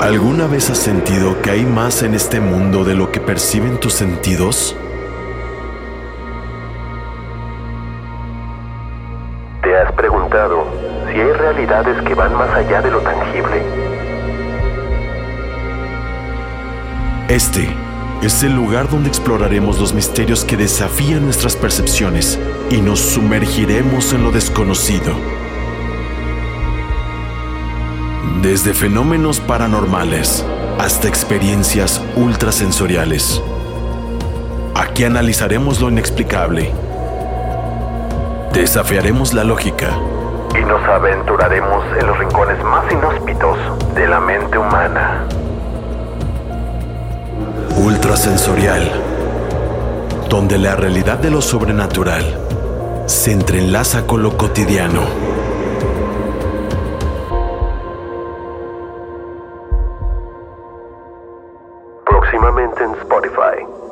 ¿Alguna vez has sentido que hay más en este mundo de lo que perciben tus sentidos? ¿Te has preguntado si hay realidades que van más allá de lo tangible? Este es el lugar donde exploraremos los misterios que desafían nuestras percepciones y nos sumergiremos en lo desconocido. Desde fenómenos paranormales hasta experiencias ultrasensoriales. Aquí analizaremos lo inexplicable. Desafiaremos la lógica. Y nos aventuraremos en los rincones más inhóspitos de la mente humana. Ultrasensorial. Donde la realidad de lo sobrenatural se entrelaza con lo cotidiano. Próximamente en Spotify.